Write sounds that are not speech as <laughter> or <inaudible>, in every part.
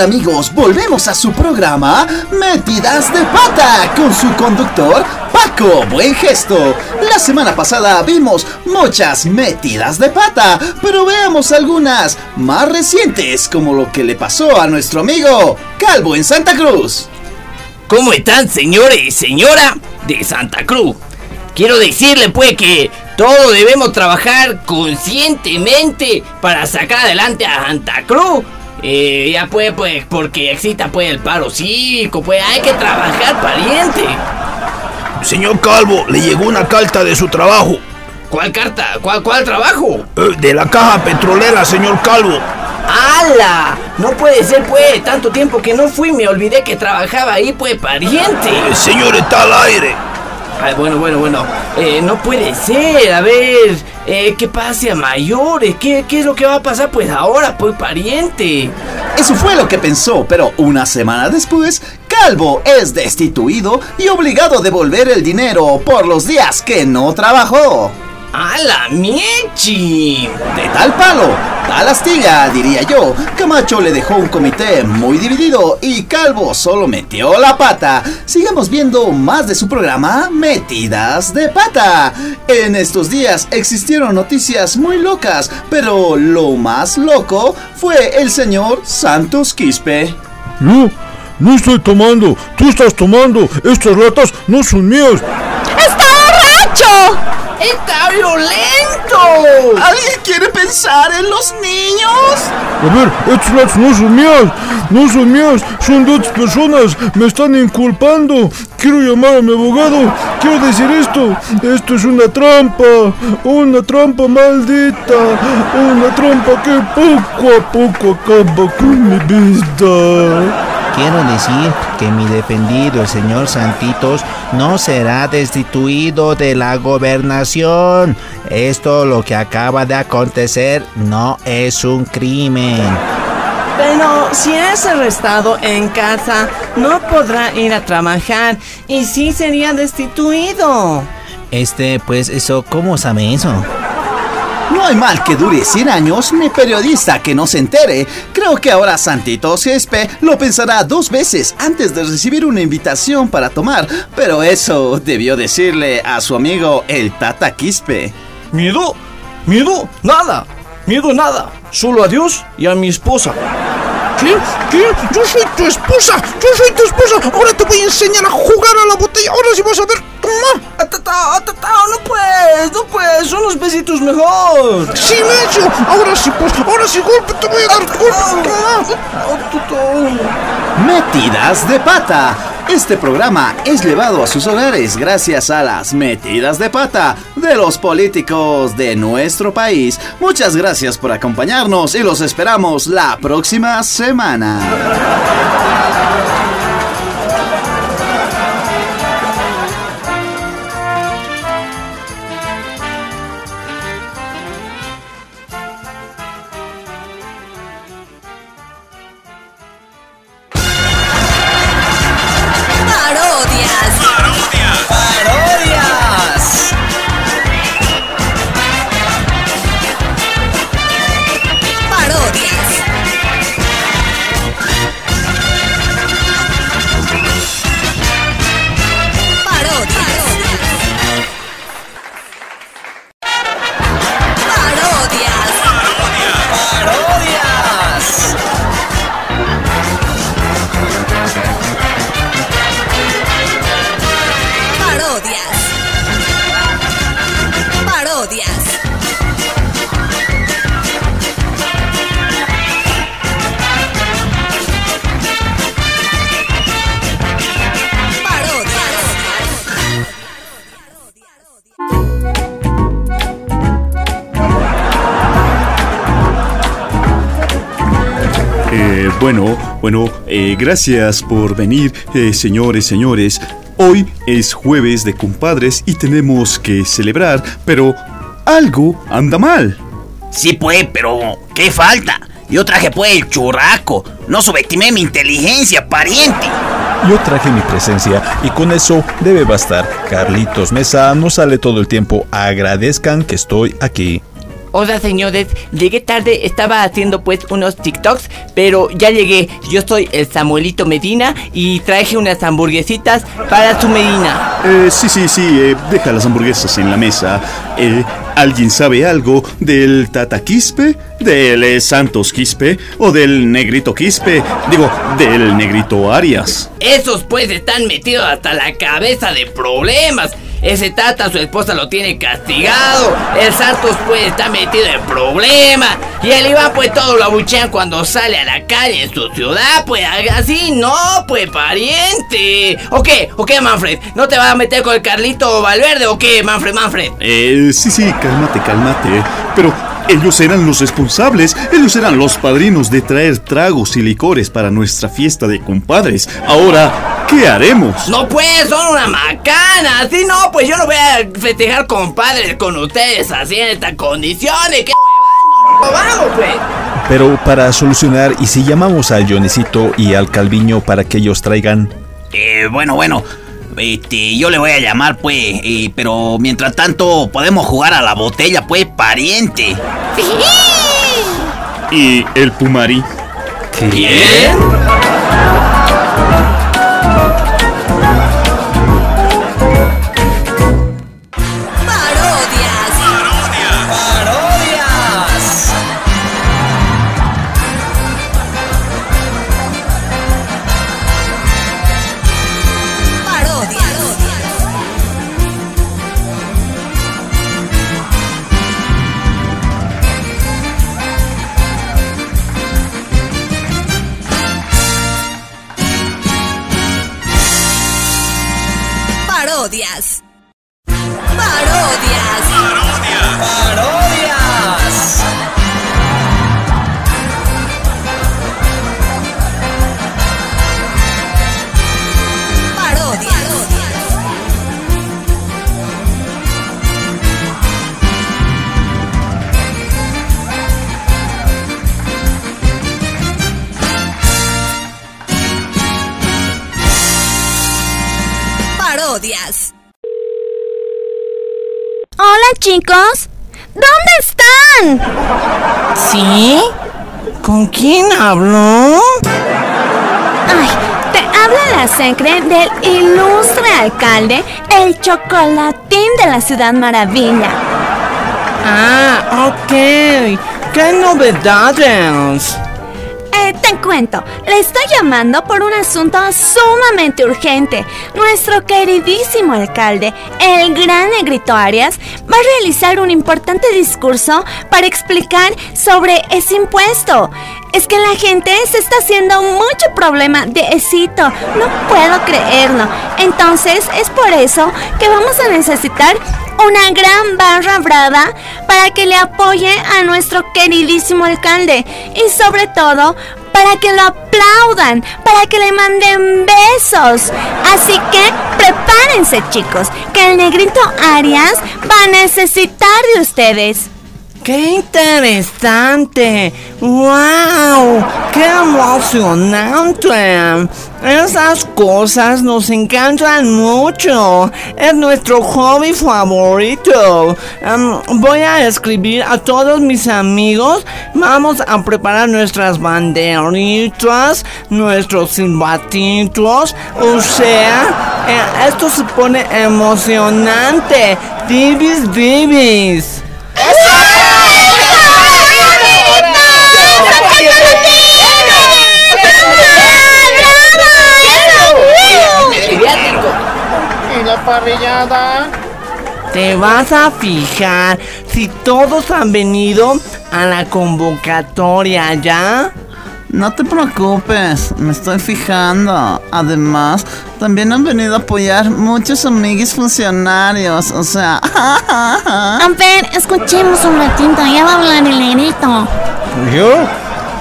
amigos? Volvemos a su programa Metidas de Pata con su conductor Paco Buen Gesto. La semana pasada vimos muchas metidas de pata, pero veamos algunas más recientes como lo que le pasó a nuestro amigo Calvo en Santa Cruz. ¿Cómo están señores y señora de Santa Cruz? Quiero decirle pues que todos debemos trabajar conscientemente para sacar adelante a Santa Cruz. Eh, ya pues, pues, porque exista pues el paro cívico, pues hay que trabajar pariente. Señor Calvo, le llegó una carta de su trabajo. ¿Cuál carta? ¿Cuál, cuál trabajo? Eh, de la caja petrolera, señor Calvo. ¡Hala! No puede ser, pues, tanto tiempo que no fui, me olvidé que trabajaba ahí, pues, pariente. El señor está al aire. Ay, bueno, bueno, bueno. Eh, no puede ser. A ver, eh, ¿qué pase a mayores? ¿Qué, ¿Qué es lo que va a pasar pues ahora, pues pariente? Eso fue lo que pensó, pero una semana después, Calvo es destituido y obligado a devolver el dinero por los días que no trabajó. ¡A la miechi! De tal palo, tal astilla, diría yo. Camacho le dejó un comité muy dividido y Calvo solo metió la pata. Sigamos viendo más de su programa Metidas de Pata. En estos días existieron noticias muy locas, pero lo más loco fue el señor Santos Quispe. No, no estoy tomando. Tú estás tomando. Estas latas no son mías. ¡Está violento! ¿Alguien quiere pensar en los niños? A ver, estas latas no son mías. No son mías. Son de otras personas. Me están inculpando. Quiero llamar a mi abogado. Quiero decir esto. Esto es una trampa. Una trampa maldita. Una trampa que poco a poco acaba con mi vida. Quiero decir que mi defendido, el señor Santitos, no será destituido de la gobernación. Esto lo que acaba de acontecer no es un crimen. Pero si es arrestado en casa, no podrá ir a trabajar y sí sería destituido. Este, pues eso, ¿cómo sabe eso? No hay mal que dure 100 años ni periodista que no se entere. Creo que ahora Santitos Gespe lo pensará dos veces antes de recibir una invitación para tomar, pero eso debió decirle a su amigo el Tata Quispe. ¿Miedo? ¿Miedo? Nada. Miedo nada. Solo a Dios y a mi esposa. ¿Qué? ¿Qué? Yo soy tu esposa. Yo soy tu esposa. Ahora te voy a enseñar a jugar a la botella. Ahora sí vas a ver. Toma. ¡Atatao, atatao! ¡No puedes! ¡No puedes! ¡Son los besitos mejor! ¡Silencio! Ahora sí, pues. Ahora sí, golpe. Te voy a dar golpe. Metidas de pata. Este programa es llevado a sus hogares gracias a las metidas de pata de los políticos de nuestro país. Muchas gracias por acompañarnos y los esperamos la próxima semana. Eh, gracias por venir, eh, señores, señores. Hoy es jueves de compadres y tenemos que celebrar, pero algo anda mal. Sí, pues, pero ¿qué falta? Yo traje pues el churraco. No subestimé mi inteligencia, pariente. Yo traje mi presencia y con eso debe bastar. Carlitos Mesa no sale todo el tiempo. Agradezcan que estoy aquí. Hola señores, llegué tarde, estaba haciendo pues unos TikToks, pero ya llegué. Yo soy el Samuelito Medina y traje unas hamburguesitas para su Medina. Eh, sí, sí, sí, eh, deja las hamburguesas en la mesa. Eh, ¿Alguien sabe algo del Tata Quispe, del eh, Santos Quispe o del Negrito Quispe? Digo, del Negrito Arias. Esos pues están metidos hasta la cabeza de problemas. Ese Tata, su esposa lo tiene castigado. El Santos pues está metido en problemas. Y el Iván pues todo lo abuchean cuando sale a la calle en su ciudad. Pues así no, pues pariente. ¿O qué? ¿O qué, Manfred? ¿No te vas a meter con el Carlito Valverde o qué, Manfred, Manfred? Eh, sí, sí, cálmate, cálmate. Pero ellos eran los responsables, ellos eran los padrinos de traer tragos y licores para nuestra fiesta de compadres. Ahora, ¿qué haremos? No pues, son una macana. Así no, pues yo no voy a festejar compadres con ustedes así en estas condiciones. No, vamos pues. Pero para solucionar, ¿y si llamamos al Jonesito y al Calviño para que ellos traigan? Eh, bueno, bueno. Este, yo le voy a llamar, pues. eh, pero mientras tanto, podemos jugar a la botella, pues, pariente. ¿Y el Pumari? ¿Quién? Chicos, ¿dónde están? ¿Sí? ¿Con quién habló? Ay, te habla la secre del ilustre alcalde, el chocolatín de la Ciudad Maravilla. Ah, ok. ¿Qué novedades? Eh, te cuento, le estoy llamando por un asunto sumamente urgente. Nuestro queridísimo alcalde, el gran negrito Arias, va a realizar un importante discurso para explicar sobre ese impuesto. Es que la gente se está haciendo mucho problema de esito. No puedo creerlo. Entonces es por eso que vamos a necesitar una gran barra brava para que le apoye a nuestro queridísimo alcalde y sobre todo para que lo aplaudan, para que le manden besos. Así que prepárense chicos, que el negrito Arias va a necesitar de ustedes. ¡Qué interesante! ¡Wow! ¡Qué emocionante! Esas cosas nos encantan mucho. Es nuestro hobby favorito. Em, voy a escribir a todos mis amigos. Vamos a preparar nuestras banderitas, nuestros silbatitos. O sea, eh, esto se pone emocionante. Dibis, dibis. ¿Y la parrillada? Te vas a fijar si todos han venido a la convocatoria ya. No te preocupes, me estoy fijando. Además, también han venido a apoyar muchos amiguis funcionarios. O sea, <laughs> A ver, escuchemos un ratito, ya va a hablar el negrito. Yo,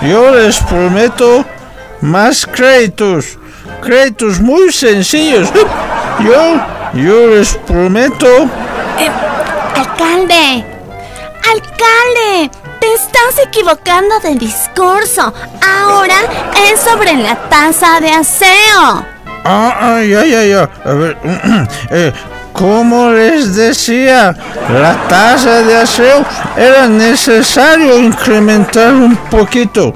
yo les prometo más créditos. Créditos muy sencillos. <laughs> Yo, yo les prometo. Eh, alcalde, alcalde, te estás equivocando de discurso. Ahora es sobre la taza de aseo. Ah, ah, ya, ya, ya. A ver, <clears throat> eh, como les decía, la tasa de aseo era necesario incrementar un poquito.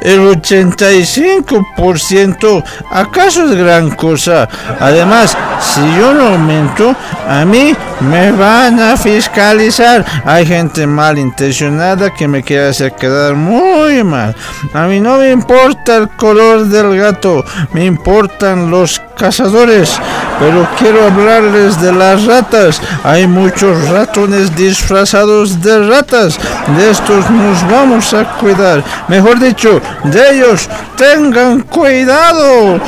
El 85% acaso es gran cosa. Además, si yo lo aumento, a mí me van a fiscalizar. Hay gente malintencionada que me quiere hacer quedar muy mal. A mí no me importa el color del gato, me importan los cazadores. Pero quiero hablarles de las ratas. Hay muchos ratones disfrazados de ratas. De estos nos vamos a cuidar. Mejor dicho, de ellos tengan cuidado.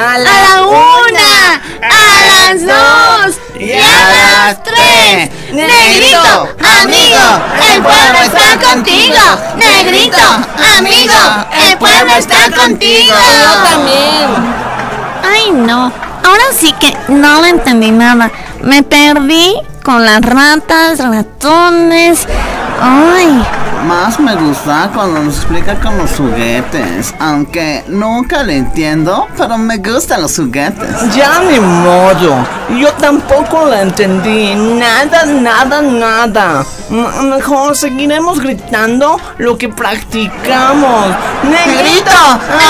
A la una, a las dos y a las tres. Negrito, amigo, el pueblo está contigo. Negrito, amigo, el pueblo está contigo. Yo también. Ay, no. Ahora sí que no le entendí nada. Me perdí con las ratas, ratones. Ay. Más me gusta cuando nos explica con los juguetes. Aunque nunca le entiendo, pero me gustan los juguetes. Ya ni modo. Yo tampoco la entendí. Nada, nada, nada. M- mejor seguiremos gritando lo que practicamos. Negrito,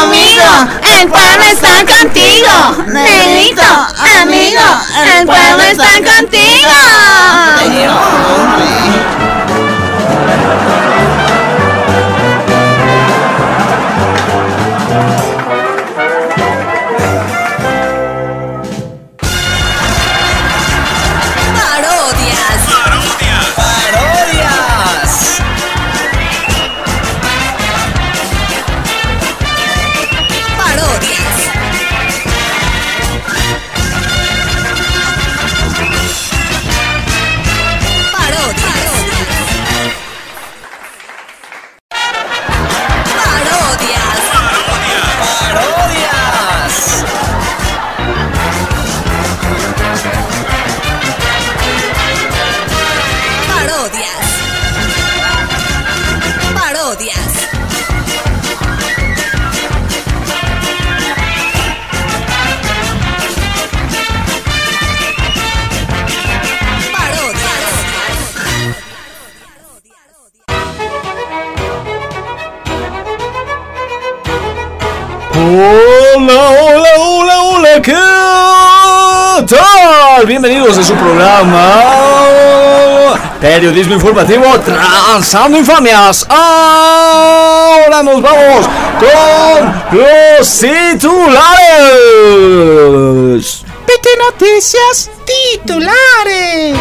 amigo, el pueblo está contigo. Negrito, amigo, el pueblo está contigo. Bienvenidos a su programa Periodismo Informativo Transando Infamias. Ahora nos vamos con los titulares. PT Noticias titulares.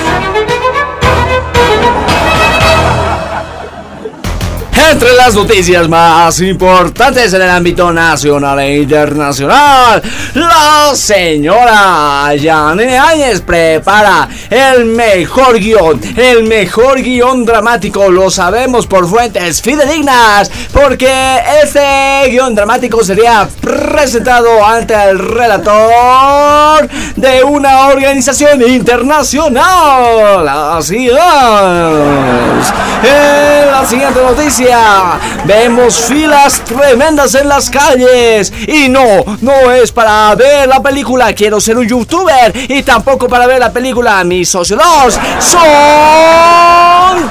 Entre las noticias más importantes en el ámbito nacional e internacional, la señora Janine Áñez prepara el mejor guion, el mejor guion dramático, lo sabemos por fuentes fidedignas, porque este guion dramático sería presentado ante el relator de una organización internacional. Así es. La siguiente noticia, vemos filas tremendas en las calles. Y no, no es para ver la película Quiero ser un youtuber. Y tampoco para ver la película Mis socios 2. Son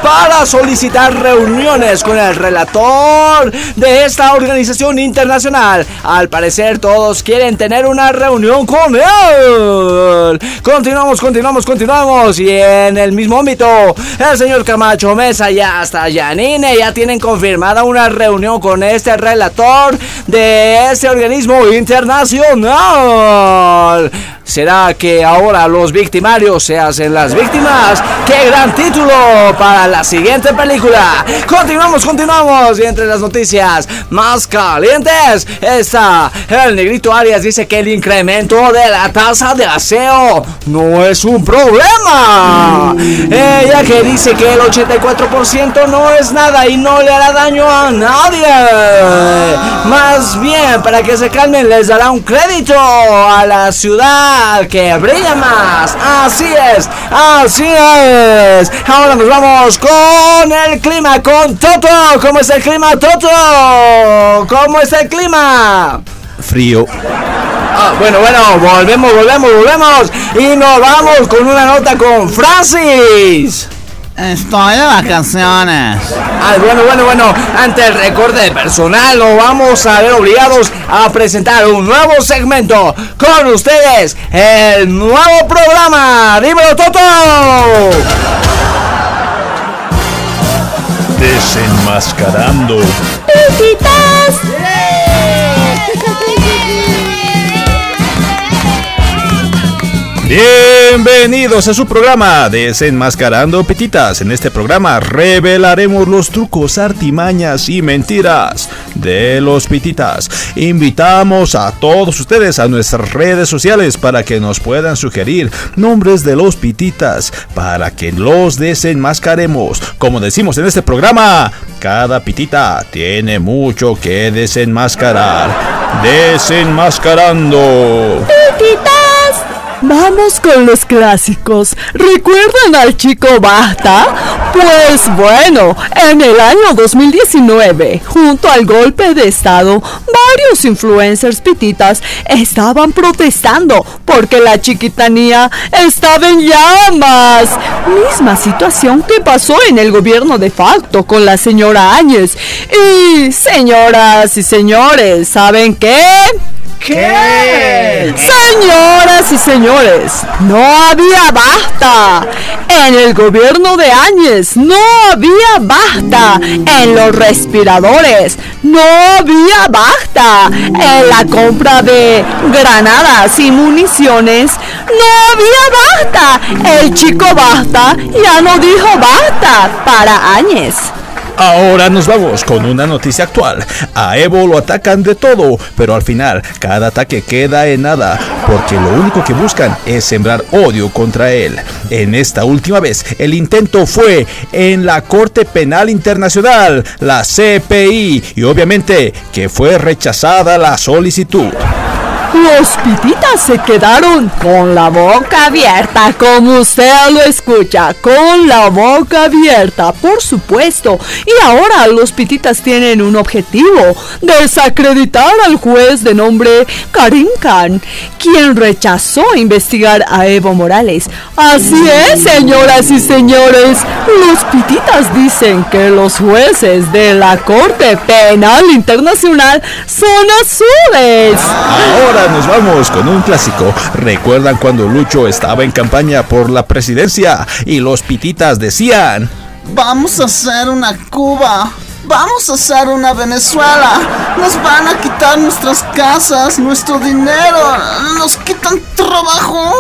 para solicitar reuniones con el relator de esta organización internacional. Al parecer todos quieren tener una reunión con él. Continuamos, continuamos, continuamos. Y en el mismo ámbito, el señor Camacho Mesa y hasta Yanine ya tienen confirmada una reunión con este relator de este organismo internacional. ¿Será que ahora los victimarios se hacen las víctimas? ¡Qué gran título para la siguiente película! Continuamos, continuamos. Y entre las noticias más calientes está el negrito Arias dice que el incremento de la tasa de aseo no es un problema. Ella que dice que el 84% no es nada y no le hará daño a nadie. Más bien, para que se calmen, les dará un crédito a la ciudad que brilla más. Así es, así es. Ahora nos vamos con el clima, con Toto. ¿Cómo es el clima, Toto? ¿Cómo es el clima? Frío. Ah, bueno, bueno, volvemos, volvemos, volvemos. Y nos vamos con una nota con Francis. Estoy de vacaciones. Ah, bueno, bueno, bueno. Ante el recorte de personal, nos vamos a ver obligados a presentar un nuevo segmento con ustedes. El nuevo programa. ¡Dímelo, Toto! Desenmascarando. Bienvenidos a su programa Desenmascarando Petitas. En este programa revelaremos los trucos, artimañas y mentiras de los pititas. Invitamos a todos ustedes a nuestras redes sociales para que nos puedan sugerir nombres de los pititas para que los desenmascaremos. Como decimos en este programa, cada pitita tiene mucho que desenmascarar. Desenmascarando. Vamos con los clásicos. ¿Recuerdan al chico Basta? Pues bueno, en el año 2019, junto al golpe de Estado, varios influencers pititas estaban protestando porque la chiquitanía estaba en llamas. Misma situación que pasó en el gobierno de facto con la señora Áñez. Y señoras y señores, ¿saben qué? ¿Qué? Señoras y señores, no había basta. En el gobierno de Áñez no había basta. En los respiradores no había basta. En la compra de granadas y municiones no había basta. El chico basta ya no dijo basta para Áñez. Ahora nos vamos con una noticia actual. A Evo lo atacan de todo, pero al final cada ataque queda en nada, porque lo único que buscan es sembrar odio contra él. En esta última vez, el intento fue en la Corte Penal Internacional, la CPI, y obviamente que fue rechazada la solicitud. Los pititas se quedaron con la boca abierta, como usted lo escucha, con la boca abierta, por supuesto. Y ahora los pititas tienen un objetivo, desacreditar al juez de nombre Karim Khan, quien rechazó investigar a Evo Morales. Así es, señoras y señores, los pititas dicen que los jueces de la Corte Penal Internacional son azules. Ahora nos vamos con un clásico. ¿Recuerdan cuando Lucho estaba en campaña por la presidencia y los pititas decían... Vamos a hacer una Cuba. Vamos a hacer una Venezuela. Nos van a quitar nuestras casas, nuestro dinero. Nos quitan trabajo.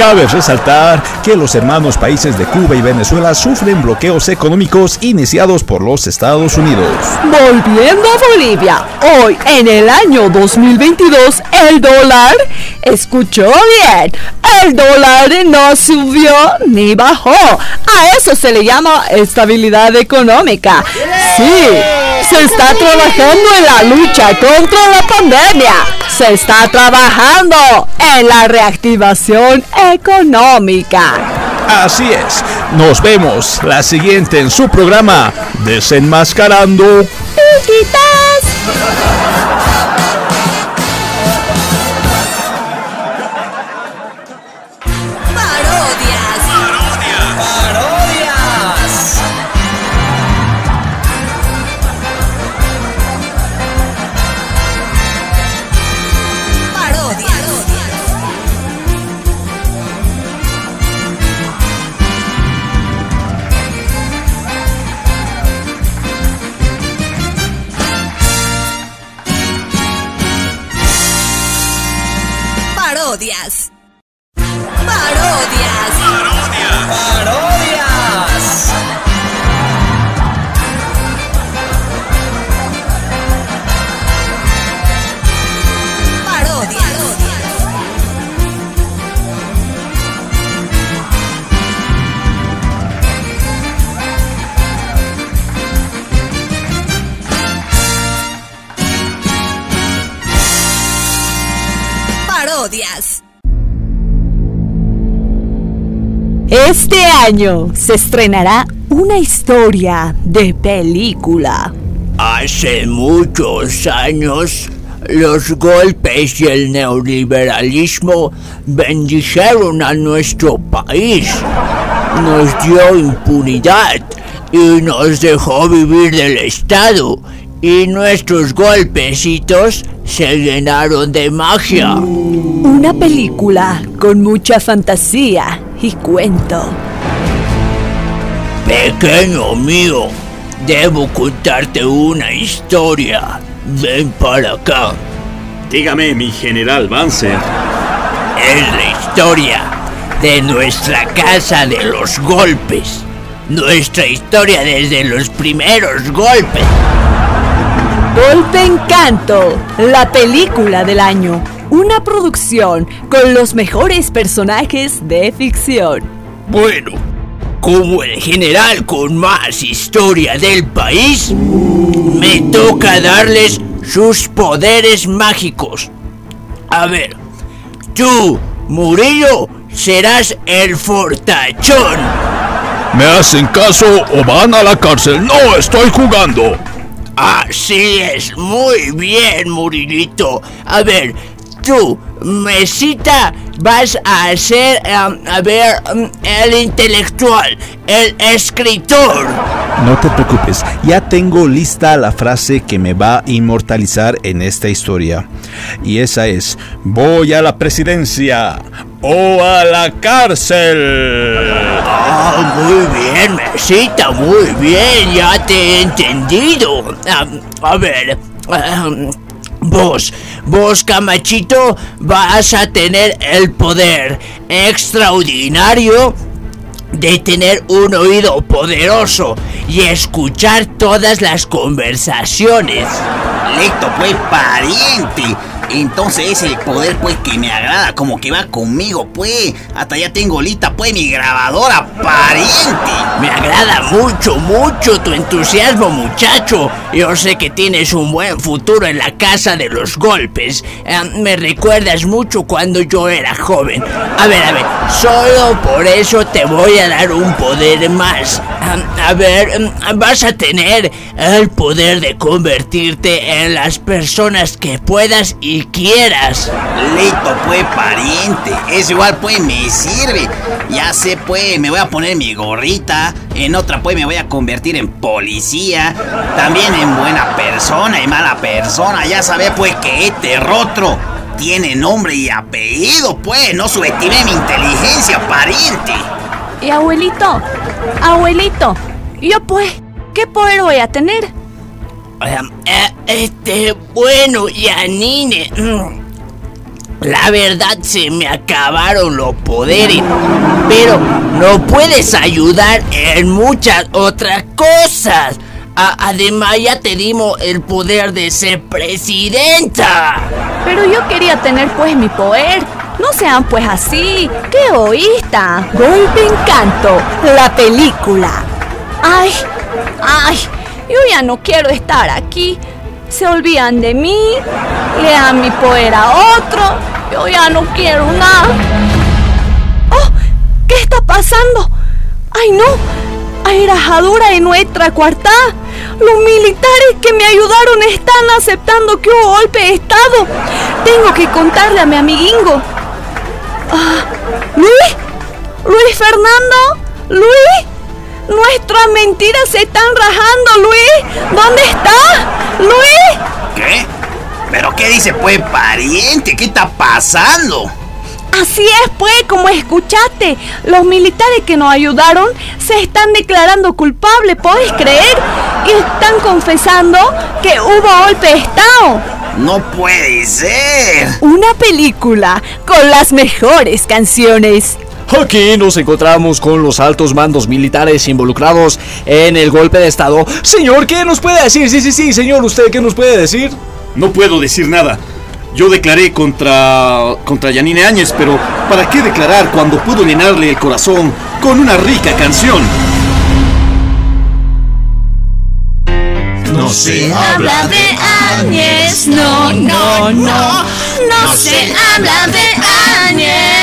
Cabe resaltar que los hermanos países de Cuba y Venezuela sufren bloqueos económicos iniciados por los Estados Unidos. Volviendo a Bolivia, hoy en el año 2022 el dólar, escuchó bien, el dólar no subió ni bajó. A eso se le llama estabilidad económica. Sí, se está trabajando en la lucha contra la pandemia. Se está trabajando en la reactivación económica. Así es, nos vemos la siguiente en su programa Desenmascarando. Año se estrenará una historia de película. Hace muchos años los golpes y el neoliberalismo bendijeron a nuestro país. Nos dio impunidad y nos dejó vivir del Estado. Y nuestros golpecitos se llenaron de magia. Una película con mucha fantasía y cuento. Pequeño mío, debo contarte una historia. Ven para acá. Dígame, mi general Banzer. Es la historia de nuestra casa de los golpes. Nuestra historia desde los primeros golpes. Golpe Encanto, la película del año. Una producción con los mejores personajes de ficción. Bueno, como el general con más historia del país, me toca darles sus poderes mágicos. A ver, tú, Murillo, serás el fortachón. ¿Me hacen caso o van a la cárcel? No estoy jugando. Así es, muy bien, Murilito. A ver, tú, Mesita, vas a ser, um, a ver, um, el intelectual, el escritor. No te preocupes, ya tengo lista la frase que me va a inmortalizar en esta historia. Y esa es, voy a la presidencia o a la cárcel. Ah, muy bien, Mesita, muy bien, ya te he entendido. Um, a ver, vos, vos, Camachito, vas a tener el poder extraordinario de tener un oído poderoso y escuchar todas las conversaciones. Listo, pues, pariente. Entonces es el poder, pues, que me agrada, como que va conmigo, pues. Hasta ya tengo lista, pues, mi grabadora, pariente. Me agrada mucho, mucho tu entusiasmo, muchacho. Yo sé que tienes un buen futuro en la casa de los golpes. Eh, me recuerdas mucho cuando yo era joven. A ver, a ver, solo por eso te voy a dar un poder más. Ah, a ver, mm, vas a tener el poder de convertirte en las personas que puedas y quieras. Listo, pues, pariente. Eso igual, pues, me sirve. Ya sé, pues, me voy a poner mi gorrita. En otra, pues, me voy a convertir en policía. También en buena persona y mala persona. Ya sabes, pues, que este rostro tiene nombre y apellido, pues. No subestimé mi inteligencia, pariente. Y abuelito, abuelito, yo pues, ¿qué poder voy a tener? Um, eh, este, bueno, Yanine. mm, La verdad se me acabaron los poderes, pero no puedes ayudar en muchas otras cosas. Además ya te dimos el poder de ser presidenta. Pero yo quería tener pues mi poder. No sean pues así, qué egoísta. Golpe Encanto, la película. Ay, ay, yo ya no quiero estar aquí. Se olvidan de mí, le dan mi poder a otro. Yo ya no quiero nada. ¡Oh! ¿Qué está pasando? ¡Ay no! Hay rajadura en nuestra cuartada. Los militares que me ayudaron están aceptando que hubo golpe de estado. Tengo que contarle a mi amiguingo. Ah, ¿Luis? ¿Luis Fernando? ¿Luis? Nuestras mentiras se están rajando, Luis. ¿Dónde está? ¿Luis? ¿Qué? ¿Pero qué dice, pues, pariente? ¿Qué está pasando? Así es, pues, como escuchaste. Los militares que nos ayudaron se están declarando culpables, ¿podés creer? Y están confesando que hubo golpe de Estado. No puede ser. Una película con las mejores canciones. Aquí nos encontramos con los altos mandos militares involucrados en el golpe de estado. Señor, ¿qué nos puede decir? Sí, sí, sí, señor, ¿usted qué nos puede decir? No puedo decir nada. Yo declaré contra contra Yanine Áñez, pero ¿para qué declarar cuando puedo llenarle el corazón con una rica canción? No se habla de Áñez, no, no, no, no se habla de Áñez.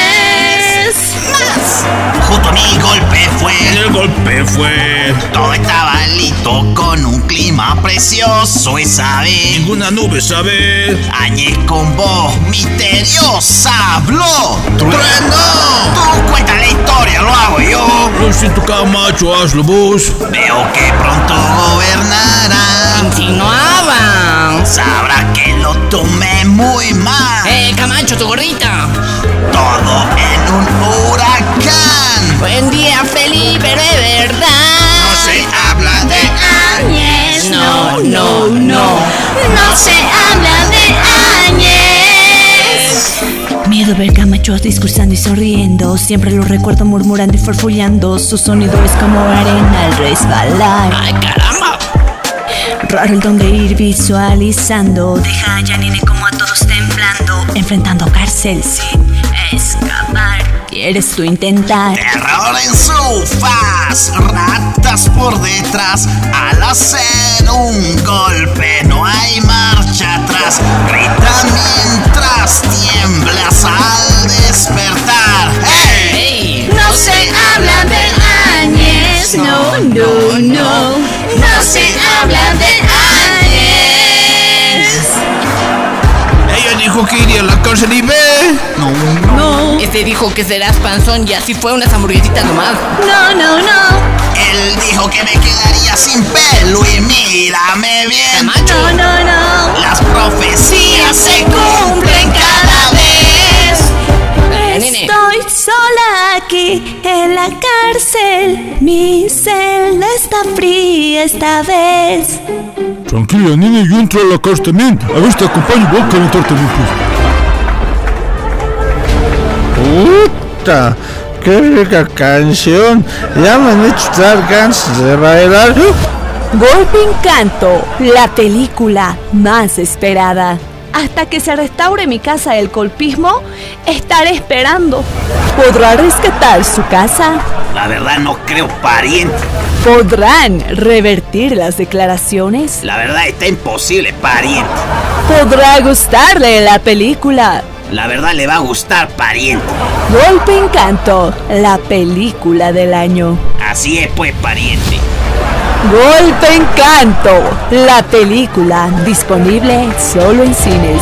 Mi golpe fue. El golpe fue. Todo estaba listo con un clima precioso esa vez. Ninguna nube, ¿sabe? Añé con voz misteriosa habló. ¡Trueno! Tú cuenta la historia, lo hago yo. Lo siento, Camacho, hazlo vos. Veo que pronto gobernará. Insinuaban. Sabrá que lo tomé muy mal. Eh, Camacho, tu gorrita. Todo en un huracán. Ver camachos discursando y sonriendo. Siempre lo recuerdo murmurando y farfullando. Su sonido es como arena al resbalar. Ay, caramba. Raro el don de ir visualizando. Deja a Janine como a todos temblando. Enfrentando cárcel escapar. ¿Quieres tú intentar? Terror en su faz, ratas por detrás. Al hacer un golpe no hay marcha atrás. Grita mientras tiemblas al despertar. ¡Hey! Ey. No se habla de Añez. No, no, no. No se habla de Añez. Ella dijo que iría a la cárcel y ve. No, Este dijo que serás panzón y así fue unas hamburguesitas nomás. no, no, no. Él dijo que me quedaría sin pelo y mírame bien. Camacho. No, no, no. Las profecías se cumplen cada vez. Nene. Estoy sola aquí en la cárcel. Mi celda está fría esta vez. Tranquila, niña, yo entro a la casa también. A ver, te acompaño, voy a calentar también, pues. Puta, qué rica canción. Ya me han hecho dar ganas de bailar. Golpe Encanto, la película más esperada. Hasta que se restaure mi casa del colpismo, estaré esperando. ¿Podrá rescatar su casa? La verdad no creo pariente. ¿Podrán revertir las declaraciones? La verdad está imposible pariente. ¿Podrá gustarle la película? La verdad le va a gustar pariente. Golpe Encanto, la película del año. Así es pues pariente. Golpe Encanto, la película disponible solo en cines.